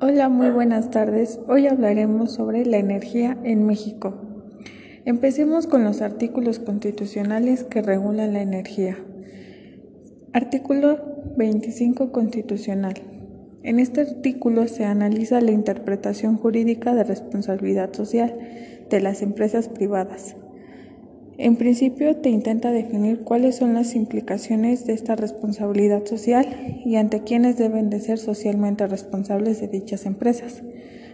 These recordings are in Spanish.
Hola, muy buenas tardes. Hoy hablaremos sobre la energía en México. Empecemos con los artículos constitucionales que regulan la energía. Artículo 25 constitucional. En este artículo se analiza la interpretación jurídica de responsabilidad social de las empresas privadas. En principio te intenta definir cuáles son las implicaciones de esta responsabilidad social y ante quiénes deben de ser socialmente responsables de dichas empresas.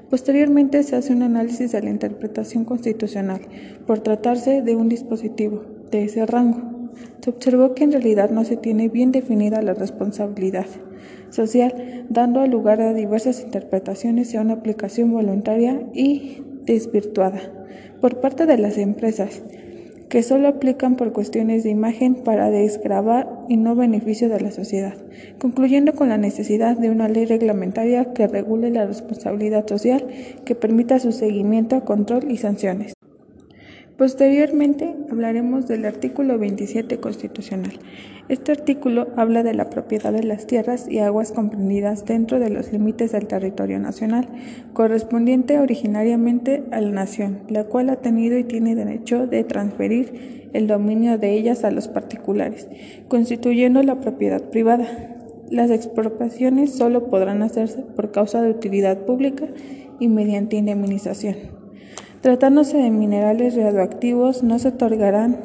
Posteriormente se hace un análisis de la interpretación constitucional por tratarse de un dispositivo de ese rango. Se observó que en realidad no se tiene bien definida la responsabilidad social, dando lugar a diversas interpretaciones y a una aplicación voluntaria y desvirtuada por parte de las empresas que solo aplican por cuestiones de imagen para desgravar y no beneficio de la sociedad, concluyendo con la necesidad de una ley reglamentaria que regule la responsabilidad social, que permita su seguimiento, control y sanciones. Posteriormente hablaremos del artículo 27 constitucional. Este artículo habla de la propiedad de las tierras y aguas comprendidas dentro de los límites del territorio nacional, correspondiente originariamente a la nación, la cual ha tenido y tiene derecho de transferir el dominio de ellas a los particulares, constituyendo la propiedad privada. Las expropiaciones solo podrán hacerse por causa de utilidad pública y mediante indemnización. Tratándose de minerales radioactivos, no se otorgarán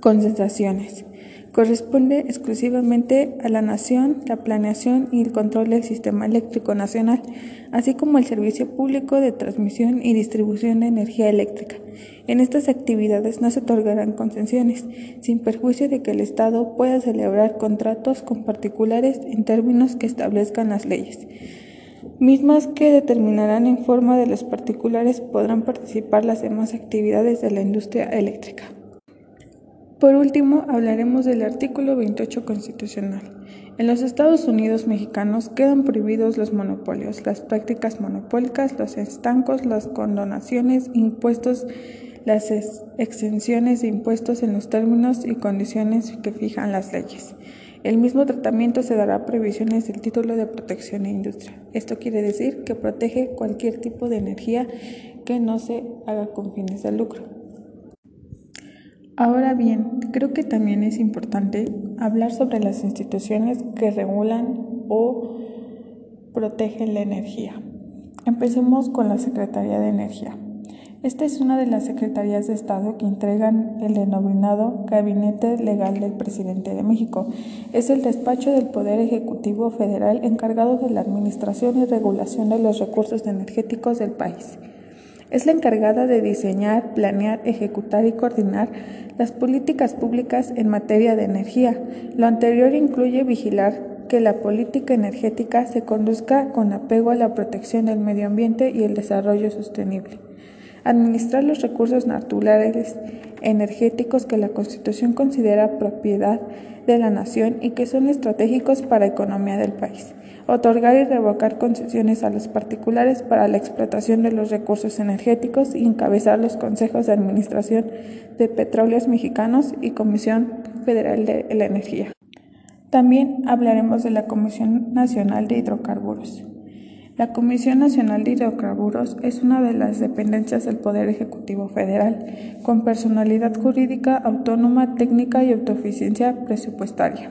concentraciones. Corresponde exclusivamente a la nación la planeación y el control del sistema eléctrico nacional, así como el servicio público de transmisión y distribución de energía eléctrica. En estas actividades no se otorgarán concesiones, sin perjuicio de que el Estado pueda celebrar contratos con particulares en términos que establezcan las leyes mismas que determinarán en forma de los particulares podrán participar las demás actividades de la industria eléctrica. Por último, hablaremos del artículo 28 constitucional. En los Estados Unidos mexicanos quedan prohibidos los monopolios, las prácticas monopólicas, los estancos, las condonaciones, impuestos, las exenciones de impuestos en los términos y condiciones que fijan las leyes. El mismo tratamiento se dará a previsiones del título de protección e industria. Esto quiere decir que protege cualquier tipo de energía que no se haga con fines de lucro. Ahora bien, creo que también es importante hablar sobre las instituciones que regulan o protegen la energía. Empecemos con la Secretaría de Energía. Esta es una de las secretarías de Estado que entregan el denominado Gabinete Legal del Presidente de México. Es el despacho del Poder Ejecutivo Federal encargado de la administración y regulación de los recursos energéticos del país. Es la encargada de diseñar, planear, ejecutar y coordinar las políticas públicas en materia de energía. Lo anterior incluye vigilar que la política energética se conduzca con apego a la protección del medio ambiente y el desarrollo sostenible administrar los recursos naturales energéticos que la Constitución considera propiedad de la nación y que son estratégicos para la economía del país, otorgar y revocar concesiones a los particulares para la explotación de los recursos energéticos y encabezar los consejos de administración de petróleos mexicanos y Comisión Federal de la Energía. También hablaremos de la Comisión Nacional de Hidrocarburos. La Comisión Nacional de Hidrocarburos es una de las dependencias del Poder Ejecutivo Federal, con personalidad jurídica autónoma, técnica y autoeficiencia presupuestaria.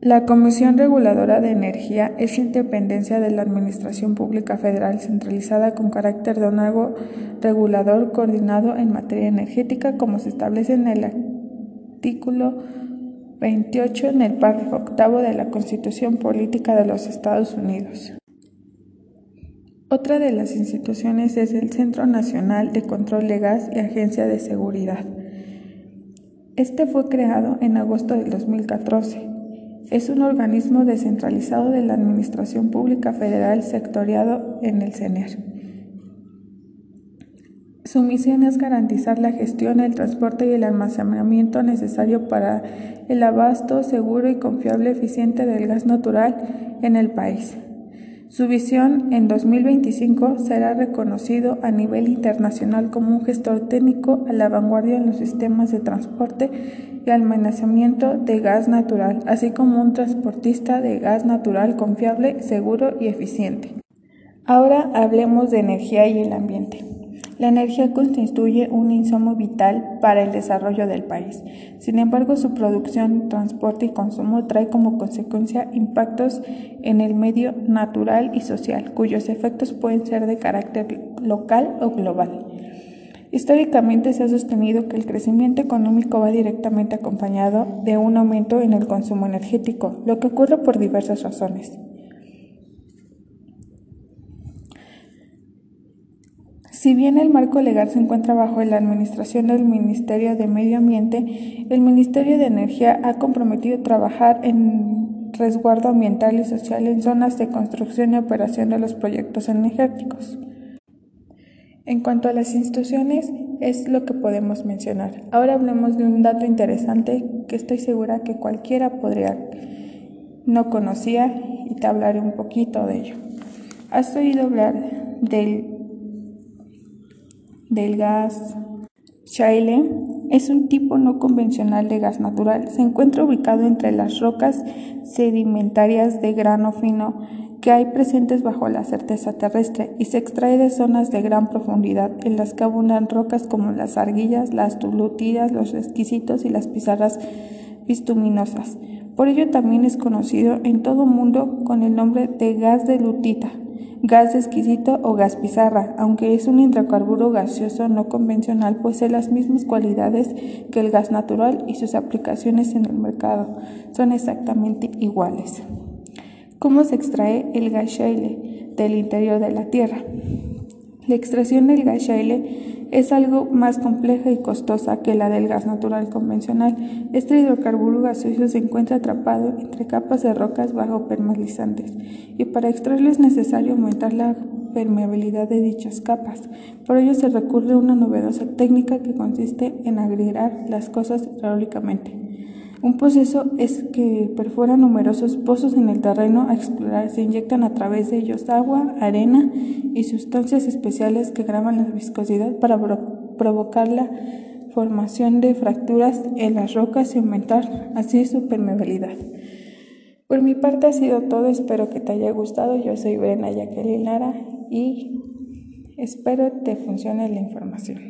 La Comisión Reguladora de Energía es independencia de la Administración Pública Federal centralizada con carácter de órgano regulador coordinado en materia energética como se establece en el artículo 28 en el párrafo octavo de la Constitución Política de los Estados Unidos. Otra de las instituciones es el Centro Nacional de Control de Gas y Agencia de Seguridad. Este fue creado en agosto del 2014. Es un organismo descentralizado de la Administración Pública Federal sectoriado en el CENER. Su misión es garantizar la gestión, el transporte y el almacenamiento necesario para el abasto seguro y confiable eficiente del gas natural en el país. Su visión en 2025 será reconocido a nivel internacional como un gestor técnico a la vanguardia en los sistemas de transporte y almacenamiento de gas natural, así como un transportista de gas natural confiable, seguro y eficiente. Ahora hablemos de energía y el ambiente. La energía constituye un insumo vital para el desarrollo del país. Sin embargo, su producción, transporte y consumo trae como consecuencia impactos en el medio natural y social, cuyos efectos pueden ser de carácter local o global. Históricamente se ha sostenido que el crecimiento económico va directamente acompañado de un aumento en el consumo energético, lo que ocurre por diversas razones. Si bien el marco legal se encuentra bajo la administración del Ministerio de Medio Ambiente, el Ministerio de Energía ha comprometido trabajar en resguardo ambiental y social en zonas de construcción y operación de los proyectos energéticos. En cuanto a las instituciones, es lo que podemos mencionar. Ahora hablemos de un dato interesante que estoy segura que cualquiera podría no conocía y te hablaré un poquito de ello. ¿Has oído hablar del del gas shale es un tipo no convencional de gas natural. Se encuentra ubicado entre las rocas sedimentarias de grano fino que hay presentes bajo la certeza terrestre y se extrae de zonas de gran profundidad en las que abundan rocas como las arguillas, las tulutidas, los exquisitos y las pizarras bistuminosas. Por ello también es conocido en todo mundo con el nombre de gas de lutita gas exquisito o gas pizarra, aunque es un hidrocarburo gaseoso no convencional, posee las mismas cualidades que el gas natural y sus aplicaciones en el mercado son exactamente iguales. ¿Cómo se extrae el gas shale del interior de la Tierra? La extracción del gas shale es algo más compleja y costosa que la del gas natural convencional. Este hidrocarburo gaseoso se encuentra atrapado entre capas de rocas bajo permalizantes y para extraerlo es necesario aumentar la permeabilidad de dichas capas. Por ello se recurre a una novedosa técnica que consiste en agregar las cosas hidráulicamente. Un proceso es que perfora numerosos pozos en el terreno a explorar. Se inyectan a través de ellos agua, arena y sustancias especiales que graban la viscosidad para provocar la formación de fracturas en las rocas y aumentar así su permeabilidad. Por mi parte ha sido todo, espero que te haya gustado. Yo soy Brena Jacqueline Lara y espero te funcione la información.